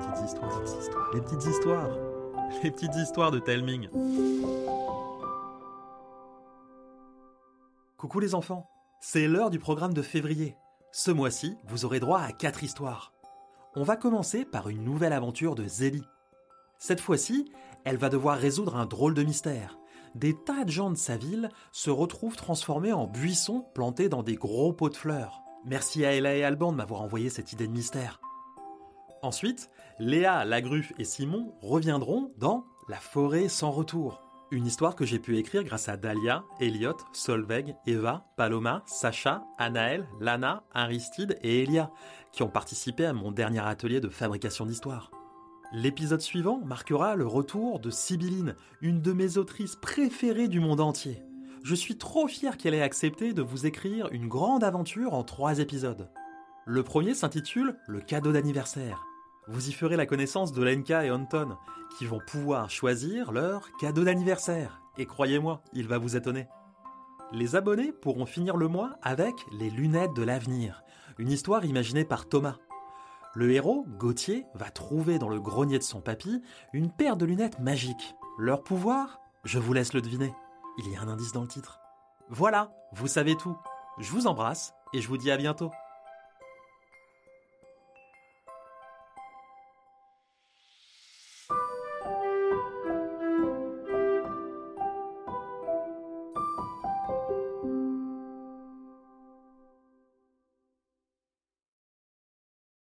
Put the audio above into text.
petites histoires, les petites histoires, les petites histoires de Telming. Coucou les enfants, c'est l'heure du programme de février. Ce mois-ci, vous aurez droit à quatre histoires. On va commencer par une nouvelle aventure de Zélie. Cette fois-ci, elle va devoir résoudre un drôle de mystère. Des tas de gens de sa ville se retrouvent transformés en buissons plantés dans des gros pots de fleurs. Merci à Ella et Alban de m'avoir envoyé cette idée de mystère. Ensuite, Léa, Lagruffe et Simon reviendront dans La forêt sans retour. Une histoire que j'ai pu écrire grâce à Dahlia, Elliot, Solveig, Eva, Paloma, Sacha, Anaël, Lana, Aristide et Elia, qui ont participé à mon dernier atelier de fabrication d'histoires. L'épisode suivant marquera le retour de Sibylline, une de mes autrices préférées du monde entier. Je suis trop fier qu'elle ait accepté de vous écrire une grande aventure en trois épisodes. Le premier s'intitule Le cadeau d'anniversaire. Vous y ferez la connaissance de Lenka et Anton, qui vont pouvoir choisir leur cadeau d'anniversaire. Et croyez-moi, il va vous étonner. Les abonnés pourront finir le mois avec Les lunettes de l'avenir, une histoire imaginée par Thomas. Le héros, Gauthier, va trouver dans le grenier de son papy une paire de lunettes magiques. Leur pouvoir Je vous laisse le deviner. Il y a un indice dans le titre. Voilà, vous savez tout. Je vous embrasse et je vous dis à bientôt.